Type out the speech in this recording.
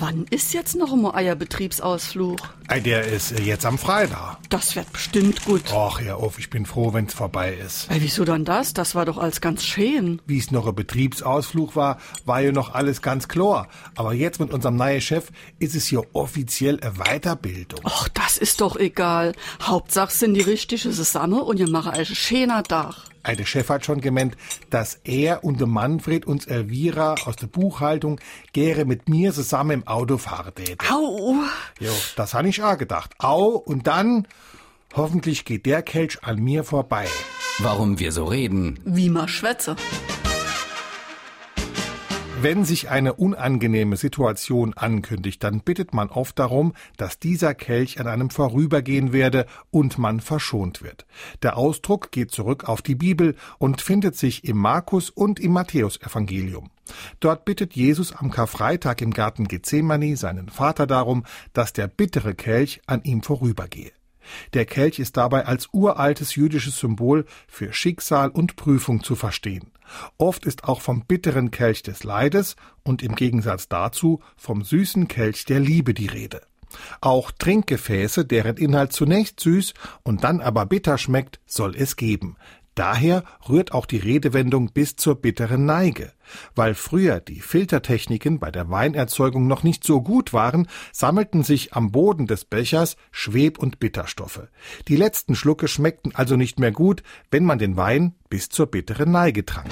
Wann ist jetzt noch ein Eierbetriebsausflug? Ei, Der ist äh, jetzt am Freitag. Das wird bestimmt gut. Och, hör auf, ich bin froh, wenn's vorbei ist. Ey, wieso dann das? Das war doch alles ganz schön. Wie es noch ein Betriebsausflug war, war ja noch alles ganz klar. Aber jetzt mit unserem neuen Chef ist es hier offiziell eine Weiterbildung. Och, das ist doch egal. Hauptsache sind die richtige zusammen und ihr macht ein schöner Dach. Der Chef hat schon gemeint, dass er und der Manfred und Elvira aus der Buchhaltung gerne mit mir zusammen im Auto fahren täten. Au! Jo, das han ich auch gedacht. Au, und dann, hoffentlich geht der Kelch an mir vorbei. Warum wir so reden. Wie ma schwätze. Wenn sich eine unangenehme Situation ankündigt, dann bittet man oft darum, dass dieser Kelch an einem vorübergehen werde und man verschont wird. Der Ausdruck geht zurück auf die Bibel und findet sich im Markus und im Matthäusevangelium. Dort bittet Jesus am Karfreitag im Garten Gethsemane seinen Vater darum, dass der bittere Kelch an ihm vorübergehe. Der Kelch ist dabei als uraltes jüdisches Symbol für Schicksal und Prüfung zu verstehen. Oft ist auch vom bitteren Kelch des Leides und im Gegensatz dazu vom süßen Kelch der Liebe die Rede. Auch Trinkgefäße, deren Inhalt zunächst süß und dann aber bitter schmeckt, soll es geben. Daher rührt auch die Redewendung bis zur bitteren Neige. Weil früher die Filtertechniken bei der Weinerzeugung noch nicht so gut waren, sammelten sich am Boden des Bechers Schweb- und Bitterstoffe. Die letzten Schlucke schmeckten also nicht mehr gut, wenn man den Wein bis zur bitteren Neige trank.